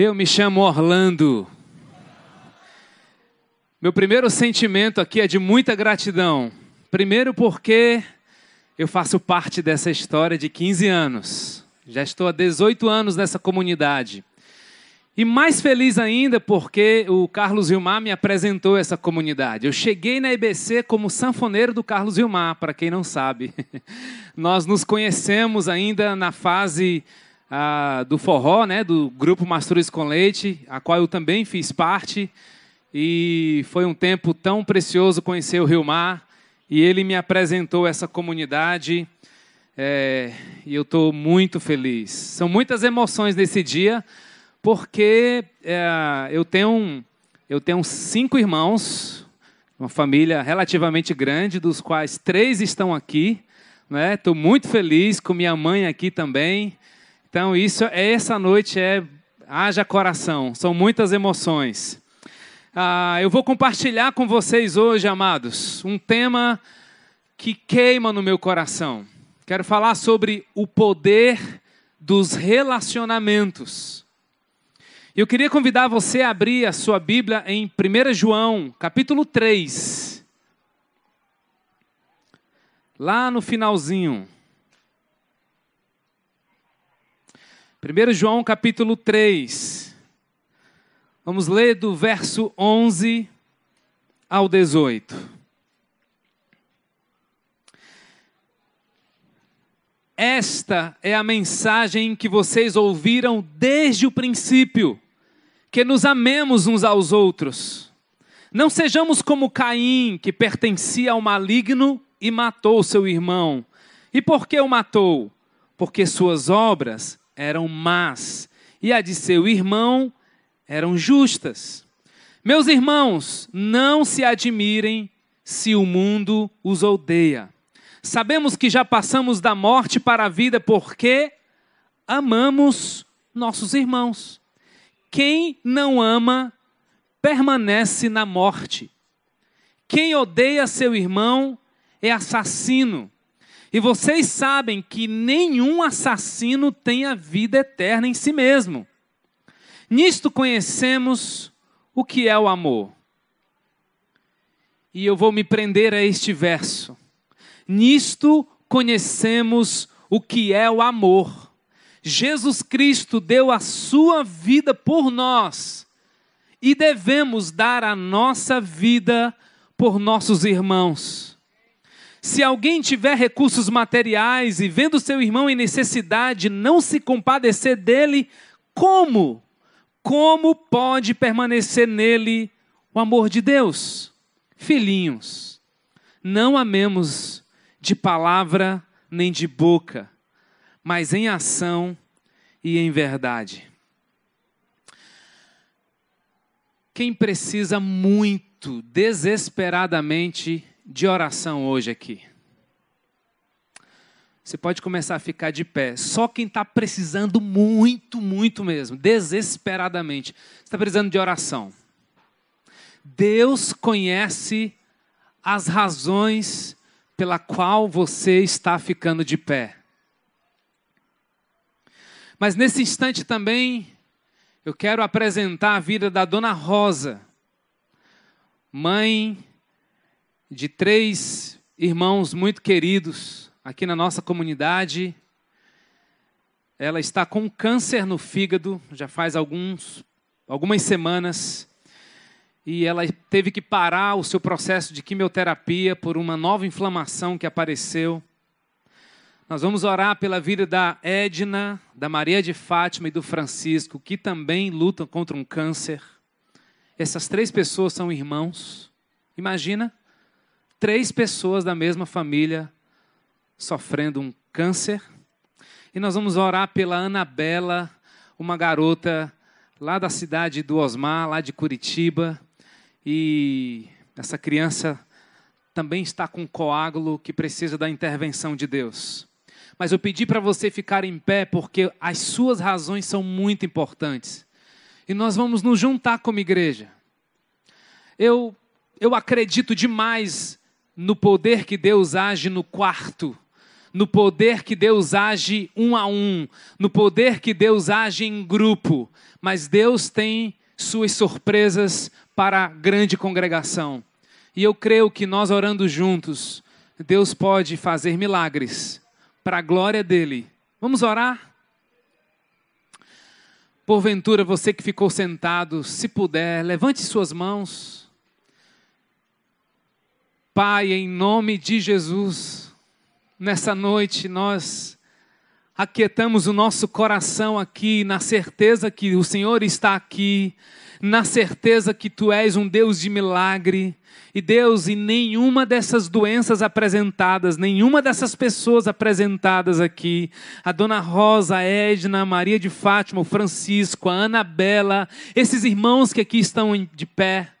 Eu me chamo Orlando. Meu primeiro sentimento aqui é de muita gratidão. Primeiro, porque eu faço parte dessa história de 15 anos. Já estou há 18 anos nessa comunidade. E mais feliz ainda porque o Carlos Vilmar me apresentou essa comunidade. Eu cheguei na EBC como sanfoneiro do Carlos Vilmar, para quem não sabe. Nós nos conhecemos ainda na fase ah, do forró, né, do grupo Mastruz com Leite, a qual eu também fiz parte. E foi um tempo tão precioso conhecer o Rio Mar. E ele me apresentou essa comunidade. É, e eu estou muito feliz. São muitas emoções nesse dia, porque é, eu, tenho, eu tenho cinco irmãos, uma família relativamente grande, dos quais três estão aqui. Estou né? muito feliz com minha mãe aqui também. Então, isso, essa noite é haja coração, são muitas emoções. Ah, eu vou compartilhar com vocês hoje, amados, um tema que queima no meu coração. Quero falar sobre o poder dos relacionamentos. Eu queria convidar você a abrir a sua Bíblia em 1 João, capítulo 3. Lá no finalzinho. 1 João capítulo 3. Vamos ler do verso 11 ao 18. Esta é a mensagem que vocês ouviram desde o princípio: que nos amemos uns aos outros. Não sejamos como Caim, que pertencia ao maligno e matou seu irmão. E por que o matou? Porque suas obras eram más e a de seu irmão eram justas. Meus irmãos, não se admirem se o mundo os odeia. Sabemos que já passamos da morte para a vida porque amamos nossos irmãos. Quem não ama permanece na morte. Quem odeia seu irmão é assassino. E vocês sabem que nenhum assassino tem a vida eterna em si mesmo. Nisto conhecemos o que é o amor. E eu vou me prender a este verso. Nisto conhecemos o que é o amor. Jesus Cristo deu a sua vida por nós e devemos dar a nossa vida por nossos irmãos. Se alguém tiver recursos materiais e vendo seu irmão em necessidade, não se compadecer dele, como? Como pode permanecer nele o amor de Deus? Filhinhos, não amemos de palavra nem de boca, mas em ação e em verdade. Quem precisa muito, desesperadamente, de oração hoje aqui. Você pode começar a ficar de pé. Só quem está precisando muito, muito mesmo, desesperadamente, está precisando de oração. Deus conhece as razões pela qual você está ficando de pé. Mas nesse instante também eu quero apresentar a vida da dona Rosa, mãe de três irmãos muito queridos aqui na nossa comunidade. Ela está com câncer no fígado, já faz alguns, algumas semanas, e ela teve que parar o seu processo de quimioterapia por uma nova inflamação que apareceu. Nós vamos orar pela vida da Edna, da Maria de Fátima e do Francisco, que também lutam contra um câncer. Essas três pessoas são irmãos. Imagina três pessoas da mesma família sofrendo um câncer. E nós vamos orar pela Anabela, uma garota lá da cidade do Osmar, lá de Curitiba. E essa criança também está com coágulo que precisa da intervenção de Deus. Mas eu pedi para você ficar em pé porque as suas razões são muito importantes. E nós vamos nos juntar como igreja. Eu, eu acredito demais no poder que Deus age no quarto, no poder que Deus age um a um, no poder que Deus age em grupo, mas Deus tem suas surpresas para a grande congregação. E eu creio que nós orando juntos, Deus pode fazer milagres para a glória dele. Vamos orar? Porventura, você que ficou sentado, se puder, levante suas mãos. Pai, em nome de Jesus, nessa noite nós aquietamos o nosso coração aqui, na certeza que o Senhor está aqui, na certeza que Tu és um Deus de milagre. E Deus, e nenhuma dessas doenças apresentadas, nenhuma dessas pessoas apresentadas aqui, a Dona Rosa, a Edna, a Maria de Fátima, o Francisco, a Anabela, esses irmãos que aqui estão de pé,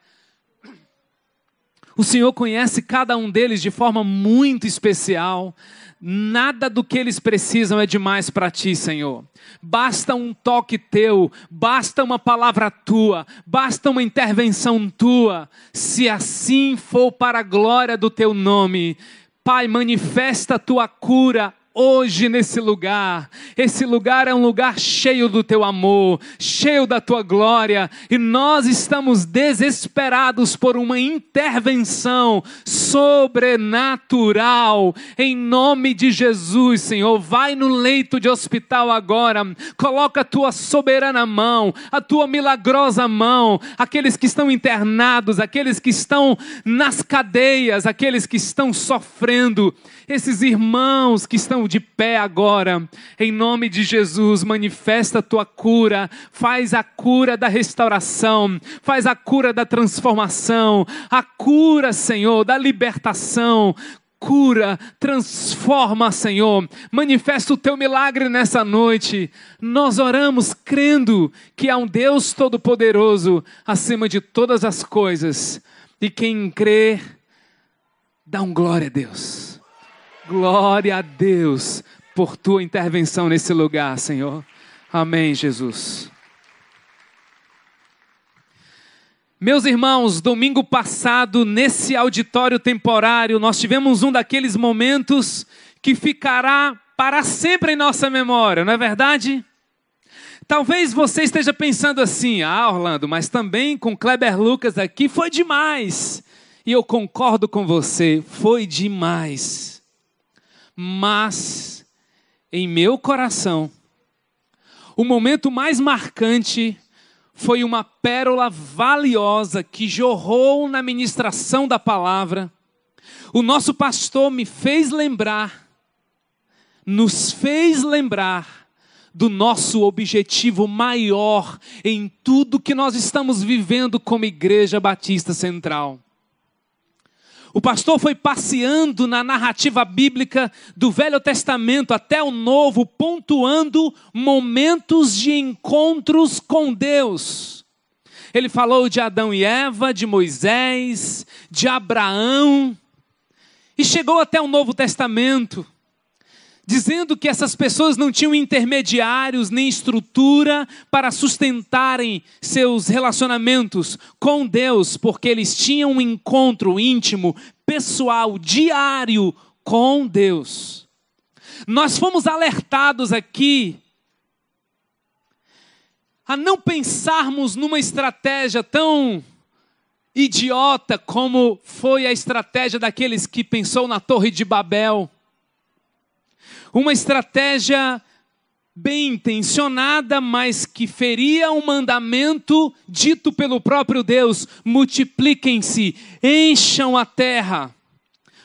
o Senhor conhece cada um deles de forma muito especial. Nada do que eles precisam é demais para ti, Senhor. Basta um toque teu, basta uma palavra tua, basta uma intervenção tua. Se assim for para a glória do teu nome, Pai, manifesta a tua cura hoje nesse lugar. Esse lugar é um lugar cheio do teu amor, cheio da tua glória, e nós estamos desesperados por uma intervenção sobrenatural. Em nome de Jesus, Senhor, vai no leito de hospital agora, coloca a tua soberana mão, a tua milagrosa mão, aqueles que estão internados, aqueles que estão nas cadeias, aqueles que estão sofrendo, esses irmãos que estão de pé agora, em nome de Jesus, manifesta a tua cura, faz a cura da restauração, faz a cura da transformação, a cura, Senhor, da libertação cura, transforma, Senhor. Manifesta o teu milagre nessa noite. Nós oramos crendo que há um Deus todo-poderoso acima de todas as coisas. E quem crê, dá um glória a Deus. Glória a Deus por tua intervenção nesse lugar, Senhor. Amém, Jesus. Meus irmãos, domingo passado, nesse auditório temporário, nós tivemos um daqueles momentos que ficará para sempre em nossa memória, não é verdade? Talvez você esteja pensando assim, ah, Orlando, mas também com Kleber Lucas aqui foi demais. E eu concordo com você, foi demais mas em meu coração, o momento mais marcante foi uma pérola valiosa que jorrou na ministração da palavra. O nosso pastor me fez lembrar, nos fez lembrar do nosso objetivo maior em tudo que nós estamos vivendo como Igreja Batista Central. O pastor foi passeando na narrativa bíblica do Velho Testamento até o Novo, pontuando momentos de encontros com Deus. Ele falou de Adão e Eva, de Moisés, de Abraão, e chegou até o Novo Testamento dizendo que essas pessoas não tinham intermediários nem estrutura para sustentarem seus relacionamentos com Deus, porque eles tinham um encontro íntimo, pessoal, diário com Deus. Nós fomos alertados aqui a não pensarmos numa estratégia tão idiota como foi a estratégia daqueles que pensou na Torre de Babel uma estratégia bem intencionada, mas que feria um mandamento dito pelo próprio Deus: multipliquem-se, encham a terra.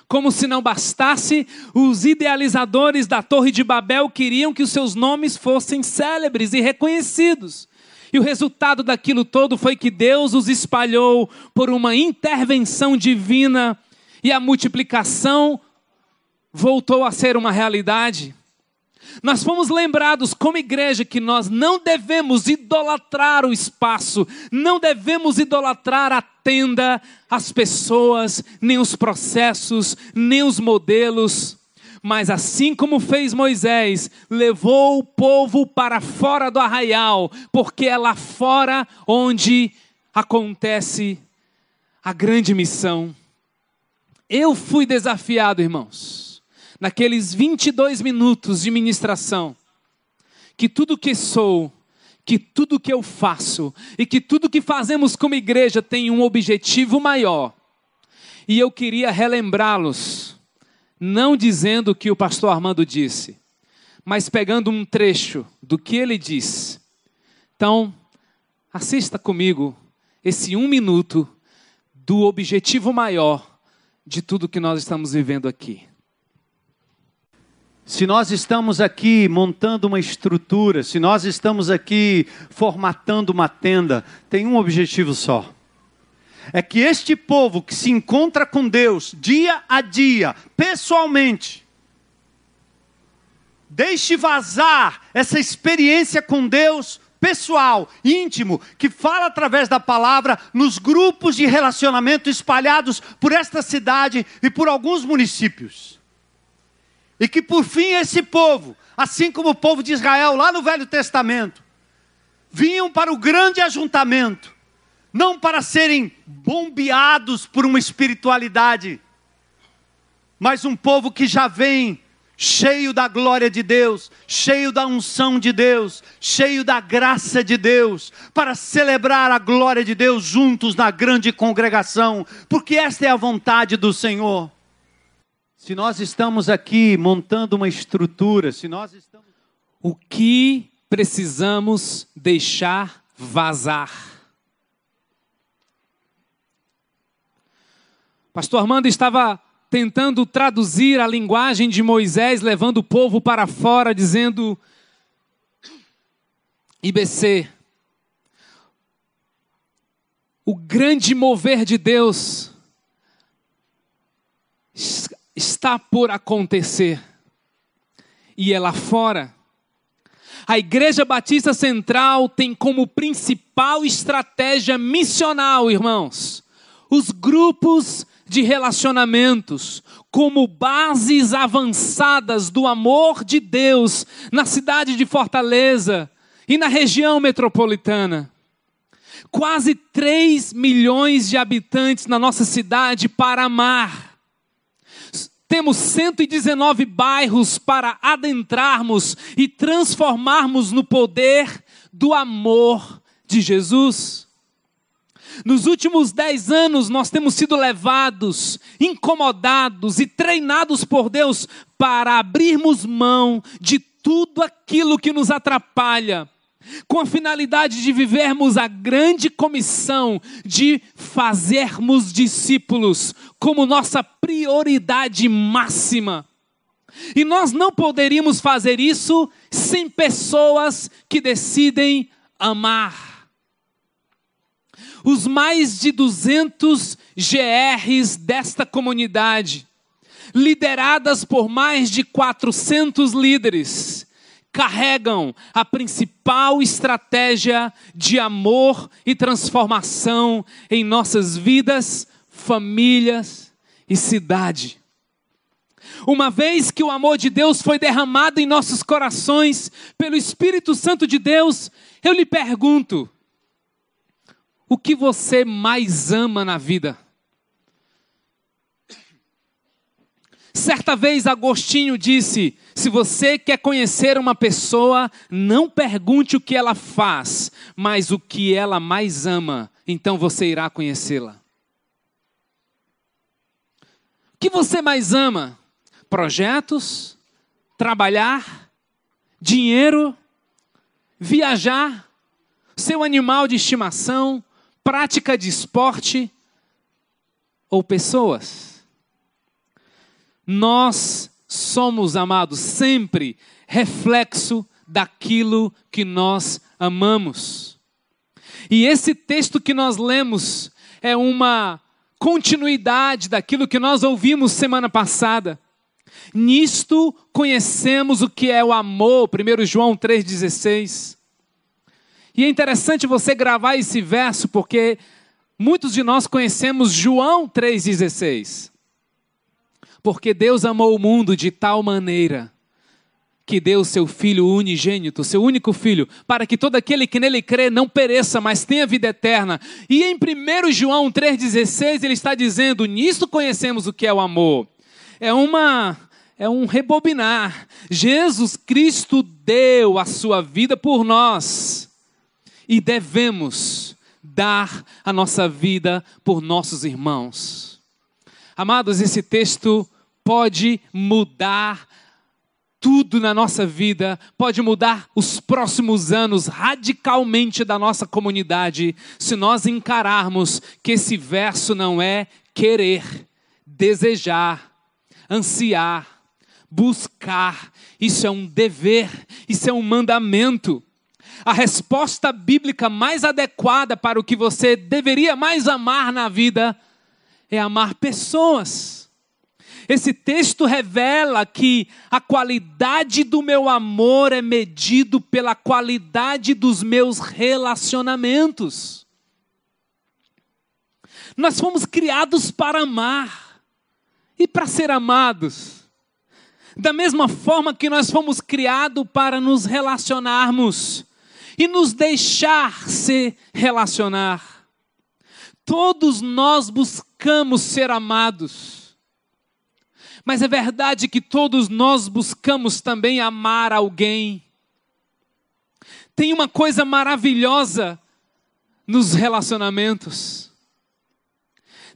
Como se não bastasse, os idealizadores da Torre de Babel queriam que os seus nomes fossem célebres e reconhecidos. E o resultado daquilo todo foi que Deus os espalhou por uma intervenção divina e a multiplicação voltou a ser uma realidade. Nós fomos lembrados como igreja que nós não devemos idolatrar o espaço, não devemos idolatrar a tenda, as pessoas, nem os processos, nem os modelos. Mas assim como fez Moisés, levou o povo para fora do arraial, porque é lá fora onde acontece a grande missão. Eu fui desafiado, irmãos naqueles 22 minutos de ministração, que tudo que sou, que tudo que eu faço e que tudo que fazemos como igreja tem um objetivo maior. E eu queria relembrá-los, não dizendo o que o pastor Armando disse, mas pegando um trecho do que ele disse. Então, assista comigo esse um minuto do objetivo maior de tudo que nós estamos vivendo aqui. Se nós estamos aqui montando uma estrutura, se nós estamos aqui formatando uma tenda, tem um objetivo só. É que este povo que se encontra com Deus dia a dia, pessoalmente, deixe vazar essa experiência com Deus pessoal, íntimo, que fala através da palavra nos grupos de relacionamento espalhados por esta cidade e por alguns municípios. E que por fim esse povo, assim como o povo de Israel lá no Velho Testamento, vinham para o grande ajuntamento, não para serem bombeados por uma espiritualidade, mas um povo que já vem cheio da glória de Deus, cheio da unção de Deus, cheio da graça de Deus, para celebrar a glória de Deus juntos na grande congregação, porque esta é a vontade do Senhor. Se nós estamos aqui montando uma estrutura, se nós estamos. O que precisamos deixar vazar? Pastor Armando estava tentando traduzir a linguagem de Moisés, levando o povo para fora, dizendo: IBC, o grande mover de Deus está por acontecer. E é lá fora. A Igreja Batista Central tem como principal estratégia missional, irmãos, os grupos de relacionamentos como bases avançadas do amor de Deus na cidade de Fortaleza e na região metropolitana. Quase 3 milhões de habitantes na nossa cidade para amar temos 119 bairros para adentrarmos e transformarmos no poder do amor de Jesus. Nos últimos dez anos, nós temos sido levados, incomodados e treinados por Deus para abrirmos mão de tudo aquilo que nos atrapalha com a finalidade de vivermos a grande comissão de fazermos discípulos como nossa prioridade máxima. E nós não poderíamos fazer isso sem pessoas que decidem amar. Os mais de 200 GRs desta comunidade, lideradas por mais de 400 líderes, carregam a principal estratégia de amor e transformação em nossas vidas, famílias e cidade. Uma vez que o amor de Deus foi derramado em nossos corações pelo Espírito Santo de Deus, eu lhe pergunto: o que você mais ama na vida? Certa vez Agostinho disse: se você quer conhecer uma pessoa, não pergunte o que ela faz, mas o que ela mais ama, então você irá conhecê-la. O que você mais ama? Projetos? Trabalhar? Dinheiro? Viajar? Seu animal de estimação? Prática de esporte? Ou pessoas? Nós somos, amados, sempre reflexo daquilo que nós amamos. E esse texto que nós lemos é uma continuidade daquilo que nós ouvimos semana passada. Nisto conhecemos o que é o amor, 1 João 3,16. E é interessante você gravar esse verso, porque muitos de nós conhecemos João 3,16. Porque Deus amou o mundo de tal maneira que deu seu Filho unigênito, seu único Filho, para que todo aquele que nele crê não pereça, mas tenha vida eterna. E em 1 João 3,16 ele está dizendo: Nisto conhecemos o que é o amor. É uma, é um rebobinar. Jesus Cristo deu a sua vida por nós e devemos dar a nossa vida por nossos irmãos. Amados, esse texto pode mudar tudo na nossa vida, pode mudar os próximos anos radicalmente da nossa comunidade, se nós encararmos que esse verso não é querer, desejar, ansiar, buscar, isso é um dever, isso é um mandamento. A resposta bíblica mais adequada para o que você deveria mais amar na vida é amar pessoas esse texto revela que a qualidade do meu amor é medido pela qualidade dos meus relacionamentos. Nós fomos criados para amar e para ser amados. Da mesma forma que nós fomos criados para nos relacionarmos e nos deixar se relacionar. Todos nós buscamos ser amados. Mas é verdade que todos nós buscamos também amar alguém. Tem uma coisa maravilhosa nos relacionamentos.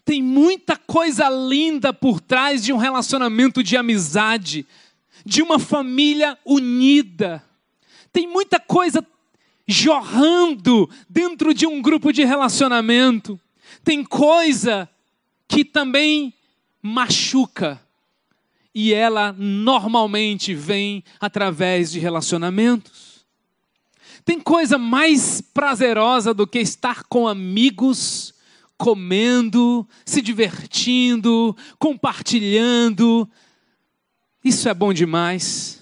Tem muita coisa linda por trás de um relacionamento de amizade, de uma família unida. Tem muita coisa jorrando dentro de um grupo de relacionamento. Tem coisa que também machuca e ela normalmente vem através de relacionamentos. Tem coisa mais prazerosa do que estar com amigos, comendo, se divertindo, compartilhando. Isso é bom demais.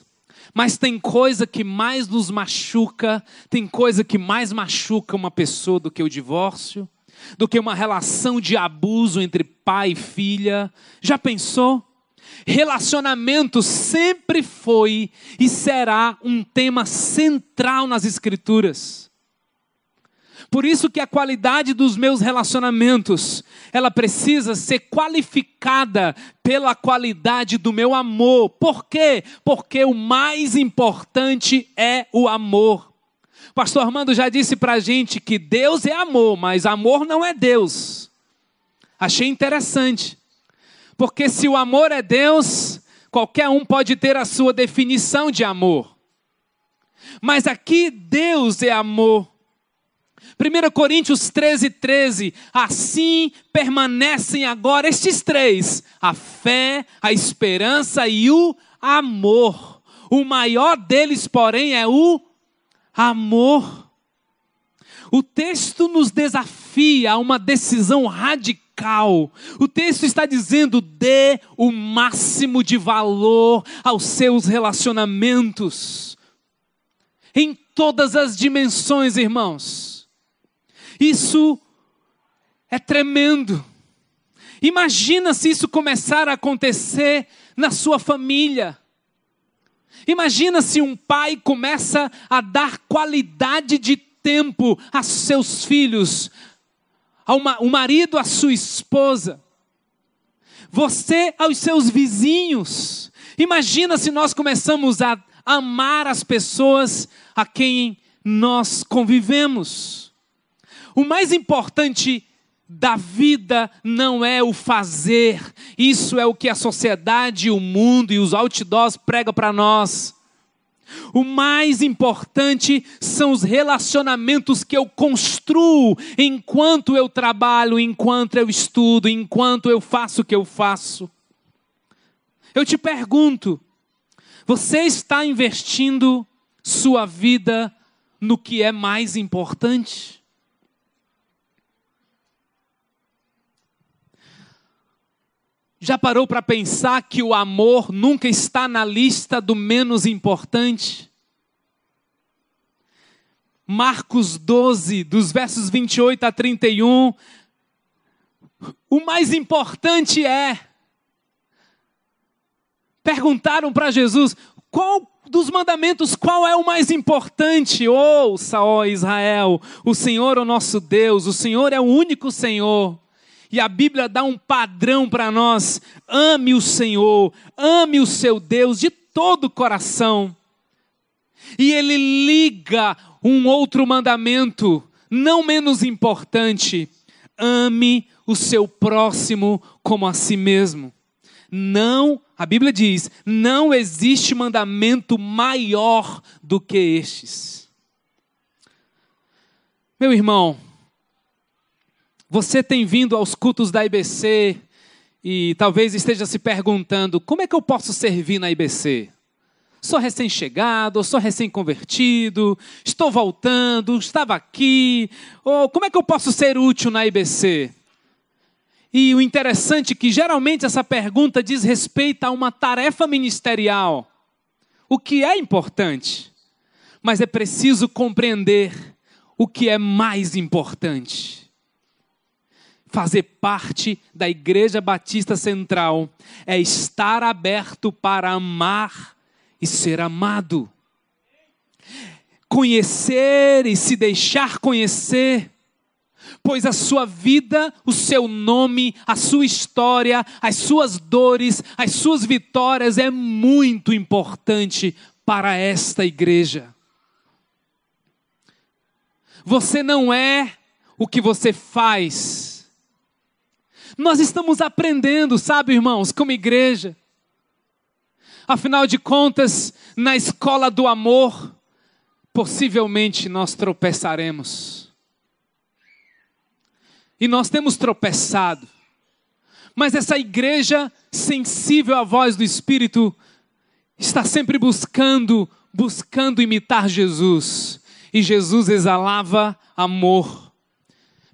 Mas tem coisa que mais nos machuca, tem coisa que mais machuca uma pessoa do que o divórcio, do que uma relação de abuso entre pai e filha. Já pensou? Relacionamento sempre foi e será um tema central nas Escrituras. Por isso que a qualidade dos meus relacionamentos, ela precisa ser qualificada pela qualidade do meu amor. Por quê? Porque o mais importante é o amor. Pastor Armando já disse para a gente que Deus é amor, mas amor não é Deus. Achei interessante. Porque se o amor é Deus, qualquer um pode ter a sua definição de amor. Mas aqui Deus é amor. 1 Coríntios 13, 13. Assim permanecem agora estes três: a fé, a esperança e o amor. O maior deles, porém, é o amor. O texto nos desafia a uma decisão radical radical. O texto está dizendo: dê o máximo de valor aos seus relacionamentos, em todas as dimensões, irmãos. Isso é tremendo. Imagina se isso começar a acontecer na sua família. Imagina se um pai começa a dar qualidade de tempo a seus filhos, o marido à sua esposa, você aos seus vizinhos. Imagina se nós começamos a amar as pessoas a quem nós convivemos. O mais importante da vida não é o fazer, isso é o que a sociedade, o mundo e os outdoors pregam para nós. O mais importante são os relacionamentos que eu construo enquanto eu trabalho, enquanto eu estudo, enquanto eu faço o que eu faço. Eu te pergunto: você está investindo sua vida no que é mais importante? Já parou para pensar que o amor nunca está na lista do menos importante? Marcos 12, dos versos 28 a 31. O mais importante é. Perguntaram para Jesus: qual dos mandamentos, qual é o mais importante? Ouça, ó Israel, o Senhor é o nosso Deus, o Senhor é o único Senhor. E a Bíblia dá um padrão para nós: ame o Senhor, ame o seu Deus de todo o coração. E ele liga um outro mandamento, não menos importante: ame o seu próximo como a si mesmo. Não, a Bíblia diz, não existe mandamento maior do que estes. Meu irmão, você tem vindo aos cultos da IBC e talvez esteja se perguntando: como é que eu posso servir na IBC? Sou recém-chegado, sou recém-convertido, estou voltando, estava aqui, ou como é que eu posso ser útil na IBC? E o interessante é que geralmente essa pergunta diz respeito a uma tarefa ministerial, o que é importante, mas é preciso compreender o que é mais importante. Fazer parte da Igreja Batista Central é estar aberto para amar e ser amado. Conhecer e se deixar conhecer pois a sua vida, o seu nome, a sua história, as suas dores, as suas vitórias é muito importante para esta igreja. Você não é o que você faz. Nós estamos aprendendo, sabe, irmãos, como igreja. Afinal de contas, na escola do amor, possivelmente nós tropeçaremos e nós temos tropeçado. Mas essa igreja sensível à voz do Espírito está sempre buscando, buscando imitar Jesus. E Jesus exalava amor.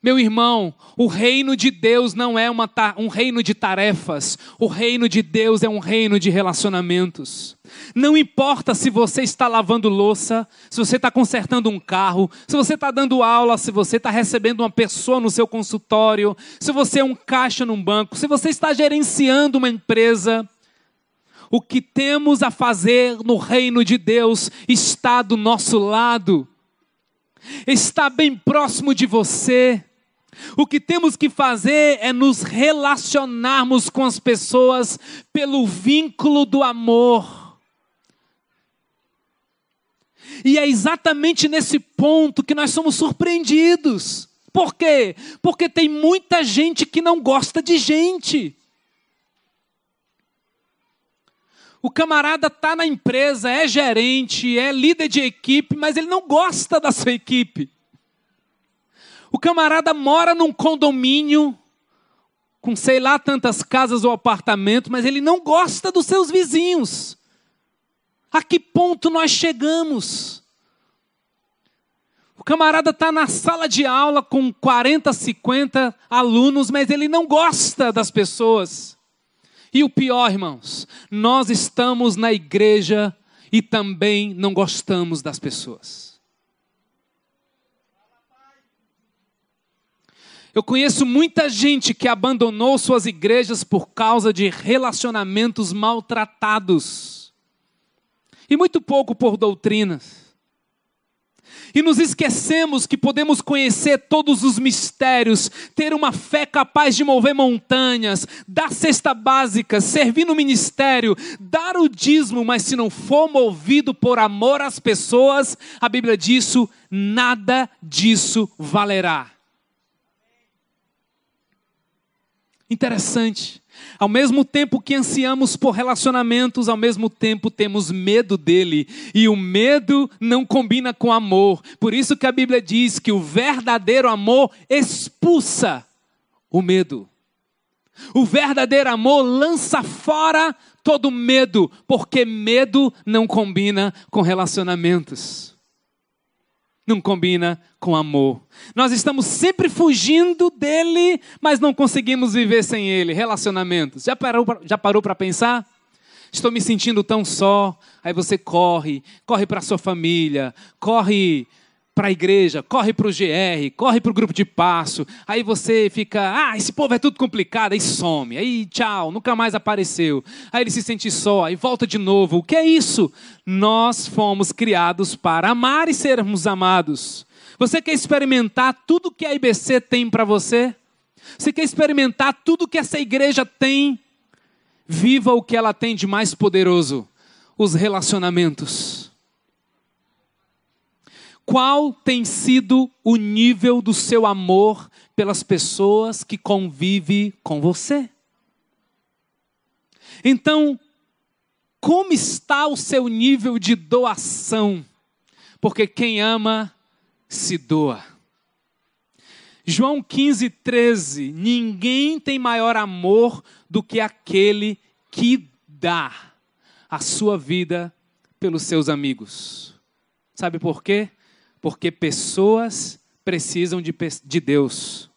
Meu irmão, o reino de Deus não é uma, um reino de tarefas, o reino de Deus é um reino de relacionamentos. Não importa se você está lavando louça, se você está consertando um carro, se você está dando aula, se você está recebendo uma pessoa no seu consultório, se você é um caixa num banco, se você está gerenciando uma empresa. O que temos a fazer no reino de Deus está do nosso lado, está bem próximo de você. O que temos que fazer é nos relacionarmos com as pessoas pelo vínculo do amor. E é exatamente nesse ponto que nós somos surpreendidos. Por quê? Porque tem muita gente que não gosta de gente. O camarada está na empresa, é gerente, é líder de equipe, mas ele não gosta da sua equipe. O camarada mora num condomínio com sei lá tantas casas ou apartamentos, mas ele não gosta dos seus vizinhos. A que ponto nós chegamos? O camarada está na sala de aula com 40, 50 alunos, mas ele não gosta das pessoas. E o pior, irmãos, nós estamos na igreja e também não gostamos das pessoas. Eu conheço muita gente que abandonou suas igrejas por causa de relacionamentos maltratados. E muito pouco por doutrinas. E nos esquecemos que podemos conhecer todos os mistérios, ter uma fé capaz de mover montanhas, dar cesta básica, servir no ministério, dar o dízimo, mas se não for movido por amor às pessoas, a Bíblia diz: nada disso valerá. Interessante. Ao mesmo tempo que ansiamos por relacionamentos, ao mesmo tempo temos medo dele. E o medo não combina com amor. Por isso que a Bíblia diz que o verdadeiro amor expulsa o medo. O verdadeiro amor lança fora todo medo, porque medo não combina com relacionamentos não combina com amor. Nós estamos sempre fugindo dele, mas não conseguimos viver sem ele. Relacionamentos. Já parou, já parou para pensar? Estou me sentindo tão só. Aí você corre, corre para sua família, corre para a igreja, corre para o GR, corre para o grupo de passo. Aí você fica, ah, esse povo é tudo complicado, aí some, aí tchau, nunca mais apareceu. Aí ele se sente só, aí volta de novo. O que é isso? Nós fomos criados para amar e sermos amados. Você quer experimentar tudo que a IBC tem para você? Você quer experimentar tudo que essa igreja tem? Viva o que ela tem de mais poderoso: os relacionamentos. Qual tem sido o nível do seu amor pelas pessoas que convivem com você? Então, como está o seu nível de doação? Porque quem ama, se doa. João 15, 13: Ninguém tem maior amor do que aquele que dá a sua vida pelos seus amigos. Sabe por quê? Porque pessoas precisam de, de Deus,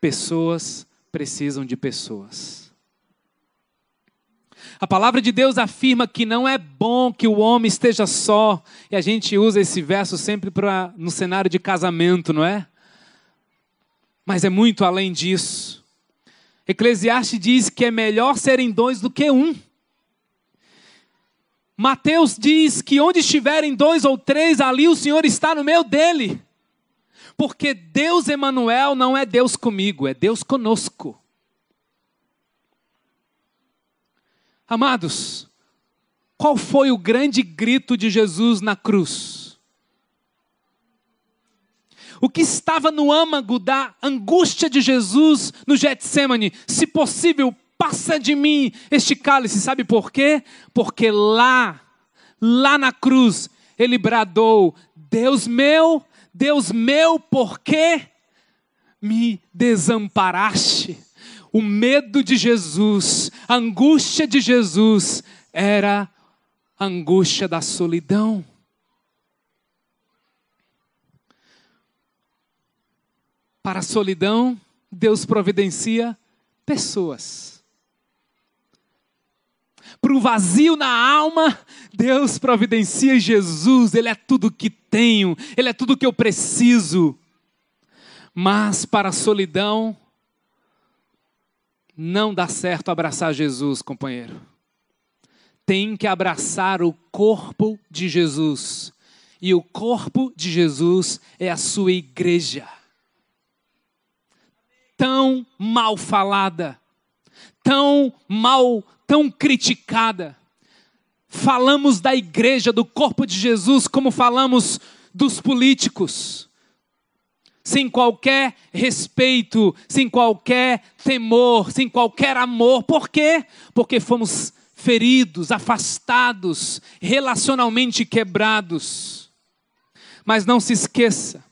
pessoas precisam de pessoas. A palavra de Deus afirma que não é bom que o homem esteja só, e a gente usa esse verso sempre pra, no cenário de casamento, não é? Mas é muito além disso. Eclesiastes diz que é melhor serem dois do que um. Mateus diz que onde estiverem dois ou três, ali o Senhor está no meio dele. Porque Deus Emanuel não é Deus comigo, é Deus conosco. Amados, qual foi o grande grito de Jesus na cruz? o que estava no âmago da angústia de Jesus no Getsemane. Se possível, passa de mim este cálice. Sabe por quê? Porque lá, lá na cruz, ele bradou: Deus meu, Deus meu, por que me desamparaste? O medo de Jesus, a angústia de Jesus era a angústia da solidão. Para a solidão, Deus providencia pessoas. Para o vazio na alma, Deus providencia Jesus. Ele é tudo que tenho, Ele é tudo que eu preciso. Mas para a solidão, não dá certo abraçar Jesus, companheiro. Tem que abraçar o corpo de Jesus. E o corpo de Jesus é a sua igreja tão mal falada, tão mal, tão criticada. Falamos da igreja, do corpo de Jesus, como falamos dos políticos, sem qualquer respeito, sem qualquer temor, sem qualquer amor. Por quê? Porque fomos feridos, afastados, relacionalmente quebrados. Mas não se esqueça,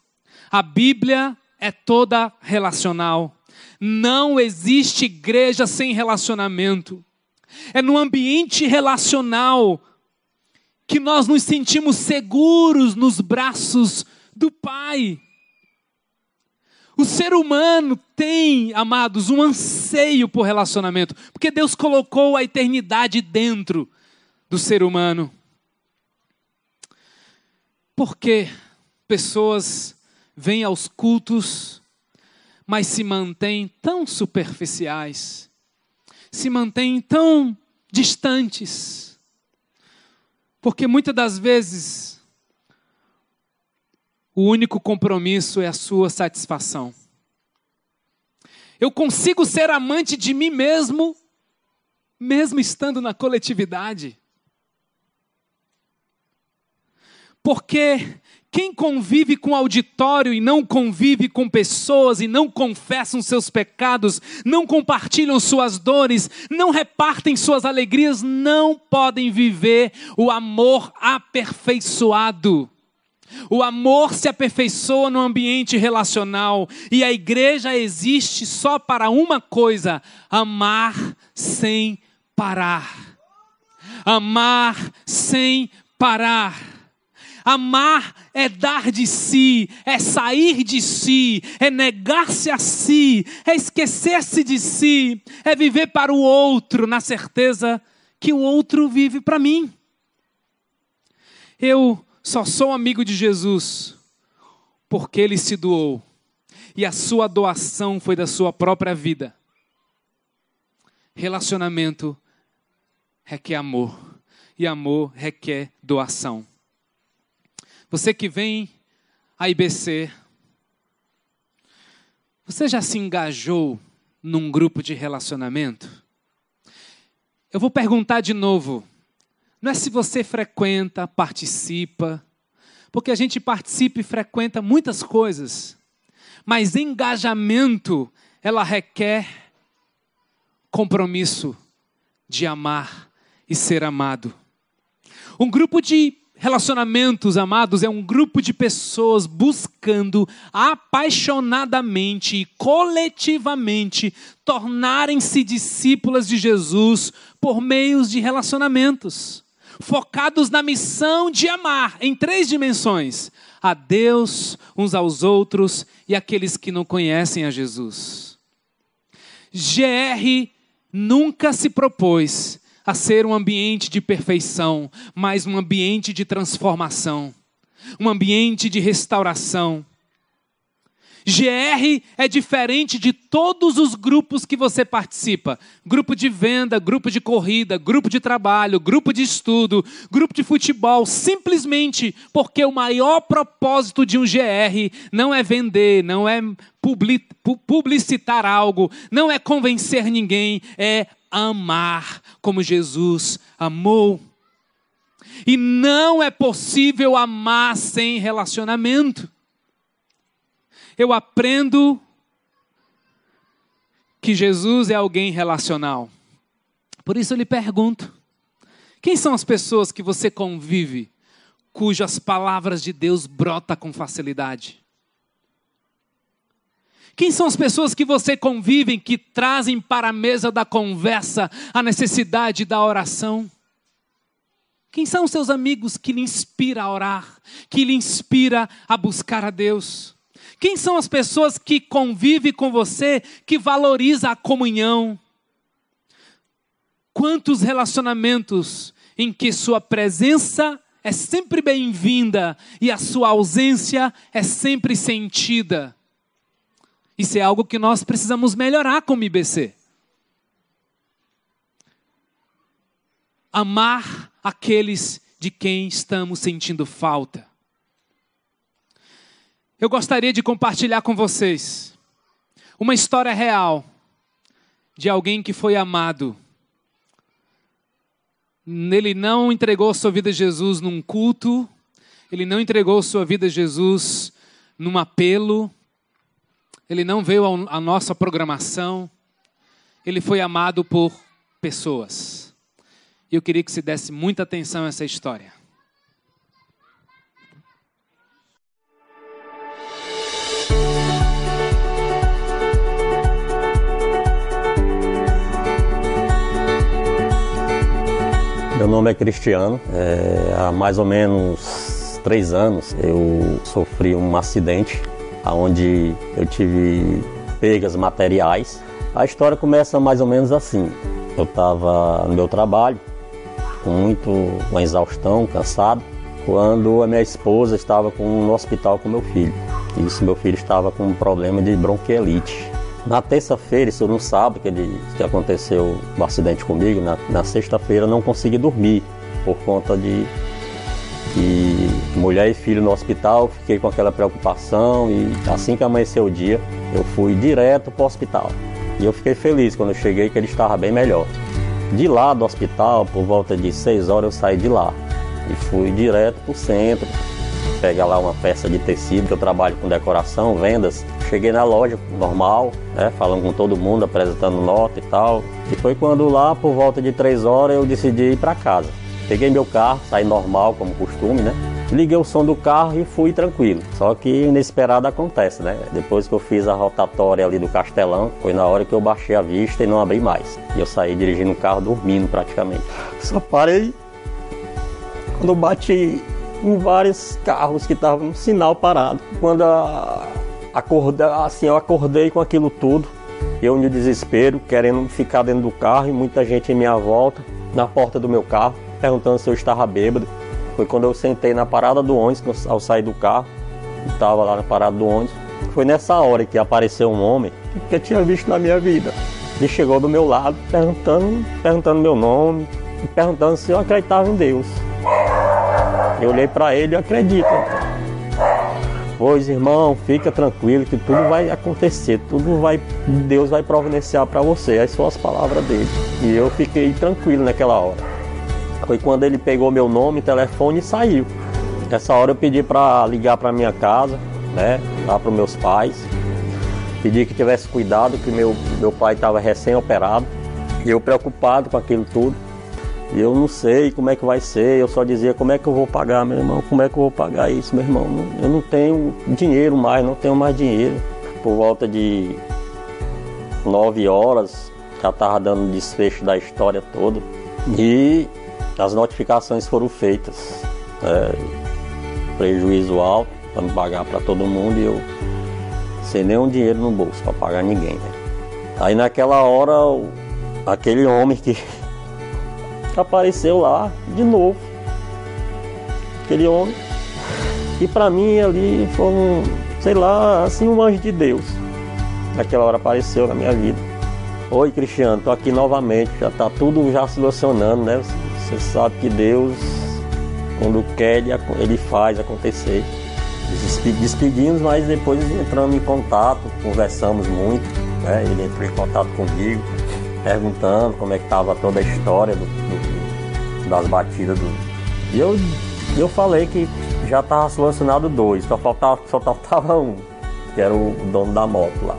a Bíblia é toda relacional. Não existe igreja sem relacionamento. É no ambiente relacional que nós nos sentimos seguros nos braços do Pai. O ser humano tem, amados, um anseio por relacionamento, porque Deus colocou a eternidade dentro do ser humano. Por que pessoas vêm aos cultos mas se mantêm tão superficiais, se mantêm tão distantes. Porque muitas das vezes o único compromisso é a sua satisfação. Eu consigo ser amante de mim mesmo, mesmo estando na coletividade. Porque quem convive com auditório e não convive com pessoas e não confessam seus pecados, não compartilham suas dores, não repartem suas alegrias, não podem viver o amor aperfeiçoado. O amor se aperfeiçoa no ambiente relacional e a igreja existe só para uma coisa: amar sem parar. Amar sem parar. Amar é dar de si, é sair de si, é negar-se a si, é esquecer-se de si, é viver para o outro na certeza que o outro vive para mim. Eu só sou amigo de Jesus porque ele se doou e a sua doação foi da sua própria vida. Relacionamento requer amor e amor requer doação. Você que vem à IBC, Você já se engajou num grupo de relacionamento? Eu vou perguntar de novo. Não é se você frequenta, participa, porque a gente participa e frequenta muitas coisas, mas engajamento, ela requer compromisso de amar e ser amado. Um grupo de relacionamentos, amados, é um grupo de pessoas buscando apaixonadamente e coletivamente tornarem-se discípulas de Jesus por meios de relacionamentos, focados na missão de amar em três dimensões: a Deus, uns aos outros e aqueles que não conhecem a Jesus. GR nunca se propôs a ser um ambiente de perfeição, mas um ambiente de transformação, um ambiente de restauração. GR é diferente de todos os grupos que você participa: grupo de venda, grupo de corrida, grupo de trabalho, grupo de estudo, grupo de futebol, simplesmente porque o maior propósito de um GR não é vender, não é publicitar algo, não é convencer ninguém, é amar como Jesus amou. E não é possível amar sem relacionamento. Eu aprendo que Jesus é alguém relacional. Por isso eu lhe pergunto: quem são as pessoas que você convive, cujas palavras de Deus brota com facilidade? Quem são as pessoas que você convive, que trazem para a mesa da conversa a necessidade da oração? Quem são os seus amigos que lhe inspira a orar, que lhe inspira a buscar a Deus? Quem são as pessoas que convivem com você, que valoriza a comunhão? Quantos relacionamentos em que sua presença é sempre bem-vinda e a sua ausência é sempre sentida? Isso é algo que nós precisamos melhorar como IBC. Amar aqueles de quem estamos sentindo falta. Eu gostaria de compartilhar com vocês uma história real de alguém que foi amado. Ele não entregou sua vida a Jesus num culto, ele não entregou sua vida a Jesus num apelo, ele não veio à nossa programação, ele foi amado por pessoas. E eu queria que se desse muita atenção a essa história. Meu nome é Cristiano. É, há mais ou menos três anos eu sofri um acidente onde eu tive perdas materiais. A história começa mais ou menos assim. Eu estava no meu trabalho, com muito uma exaustão, cansado, quando a minha esposa estava com, no hospital com meu filho. Isso, meu filho estava com um problema de bronquiolite. Na terça-feira, isso não sabe que, ele, que aconteceu o um acidente comigo, na, na sexta-feira eu não consegui dormir por conta de e mulher e filho no hospital, fiquei com aquela preocupação e assim que amanheceu o dia, eu fui direto para o hospital. E eu fiquei feliz quando eu cheguei que ele estava bem melhor. De lá do hospital, por volta de 6 horas, eu saí de lá e fui direto para o centro, pegar lá uma peça de tecido, que eu trabalho com decoração, vendas. Cheguei na loja normal, né, falando com todo mundo, apresentando nota e tal. E foi quando lá, por volta de 3 horas, eu decidi ir para casa. Peguei meu carro, saí normal, como costume, né? Liguei o som do carro e fui tranquilo. Só que inesperado acontece, né? Depois que eu fiz a rotatória ali do Castelão, foi na hora que eu baixei a vista e não abri mais. E eu saí dirigindo o carro dormindo praticamente. Só parei quando bati em vários carros que estavam no sinal parado. Quando a, acordei, assim, eu acordei com aquilo tudo, eu no desespero, querendo ficar dentro do carro e muita gente em minha volta, na porta do meu carro perguntando se eu estava bêbado. Foi quando eu sentei na parada do ônibus, ao sair do carro, estava lá na parada do ônibus. Foi nessa hora que apareceu um homem que eu tinha visto na minha vida. Ele chegou do meu lado, perguntando, perguntando meu nome, e perguntando se eu acreditava em Deus. Eu olhei para ele e acredito. Pois, irmão, fica tranquilo que tudo vai acontecer, tudo vai, Deus vai providenciar para você. As suas palavras dele. E eu fiquei tranquilo naquela hora. Foi quando ele pegou meu nome, telefone e saiu. Nessa hora eu pedi para ligar para minha casa, né, lá para meus pais. Pedi que tivesse cuidado, que meu, meu pai estava recém-operado. E eu preocupado com aquilo tudo. E eu não sei como é que vai ser, eu só dizia como é que eu vou pagar, meu irmão, como é que eu vou pagar isso, meu irmão. Eu não tenho dinheiro mais, não tenho mais dinheiro. Por volta de nove horas, já estava dando desfecho da história toda. E as notificações foram feitas. É, prejuízo alto para me pagar para todo mundo e eu sem nenhum dinheiro no bolso para pagar ninguém. Né? Aí naquela hora, aquele homem que apareceu lá de novo. Aquele homem. E para mim ali foi um, sei lá, assim um anjo de Deus. Naquela hora apareceu na minha vida. Oi Cristiano, tô aqui novamente, já tá tudo já solucionando, né? Você sabe que Deus, quando quer, ele faz acontecer. Despedimos, mas depois entramos em contato, conversamos muito, né? Ele entrou em contato comigo, perguntando como é que estava toda a história do, do, das batidas do. E eu, eu falei que já estava solucionado dois, só faltava, só faltava um, que era o dono da moto lá.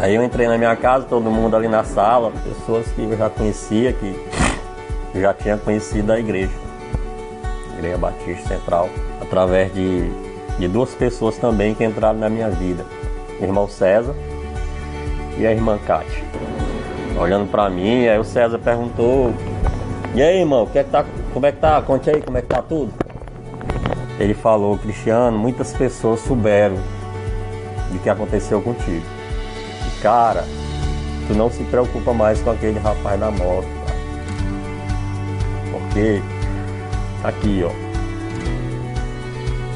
Aí eu entrei na minha casa, todo mundo ali na sala, pessoas que eu já conhecia, que já tinha conhecido a igreja, Igreja Batista Central, através de, de duas pessoas também que entraram na minha vida, o irmão César e a irmã Cátia olhando para mim, aí o César perguntou: E aí, irmão, que é que tá, como é que tá? Conte aí como é que tá tudo. Ele falou: Cristiano, muitas pessoas souberam de que aconteceu contigo. E, cara, tu não se preocupa mais com aquele rapaz da moto. Porque tá aqui, ó.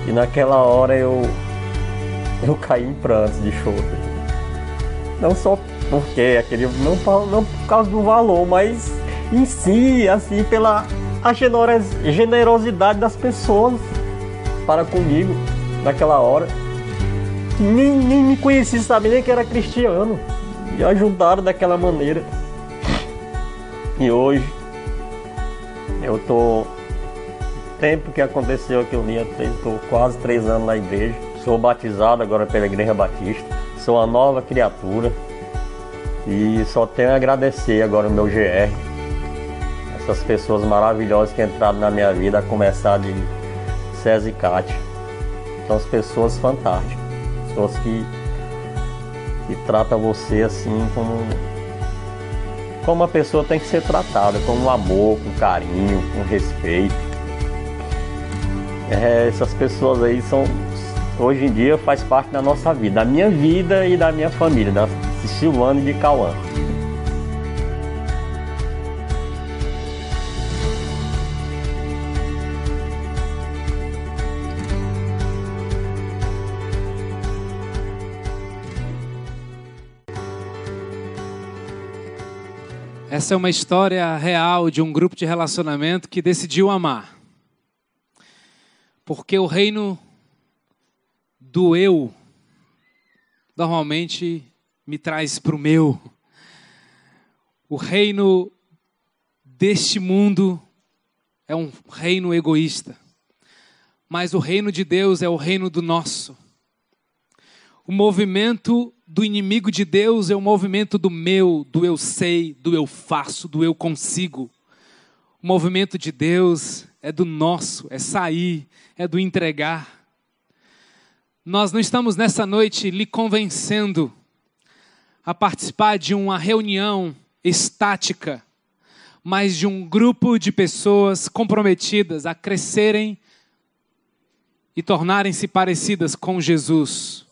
E naquela hora eu eu caí em prantos de choro. Não só porque aquele não, não por causa do valor, mas em si, assim, pela a generosidade das pessoas para comigo naquela hora. Nem, nem me conhecia, sabe nem que era cristiano. E ajudaram daquela maneira. E hoje eu tô. Tempo que aconteceu aquilo ali, estou quase três anos na igreja. Sou batizado agora pela Igreja Batista. Sou uma nova criatura. E só tenho a agradecer agora o meu GR, essas pessoas maravilhosas que entraram na minha vida, a começar de César e Cátia. São as pessoas fantásticas, pessoas que, que tratam você assim como, como uma pessoa tem que ser tratada, com amor, com carinho, com respeito. É, essas pessoas aí são hoje em dia faz parte da nossa vida, da minha vida e da minha família, da Silvano de Cauã. Essa é uma história real de um grupo de relacionamento que decidiu amar. Porque o reino do eu normalmente me traz para o meu. O reino deste mundo é um reino egoísta, mas o reino de Deus é o reino do nosso. O movimento do inimigo de Deus é o movimento do meu, do eu sei, do eu faço, do eu consigo. O movimento de Deus é do nosso, é sair, é do entregar. Nós não estamos nessa noite lhe convencendo a participar de uma reunião estática, mas de um grupo de pessoas comprometidas a crescerem e tornarem-se parecidas com Jesus.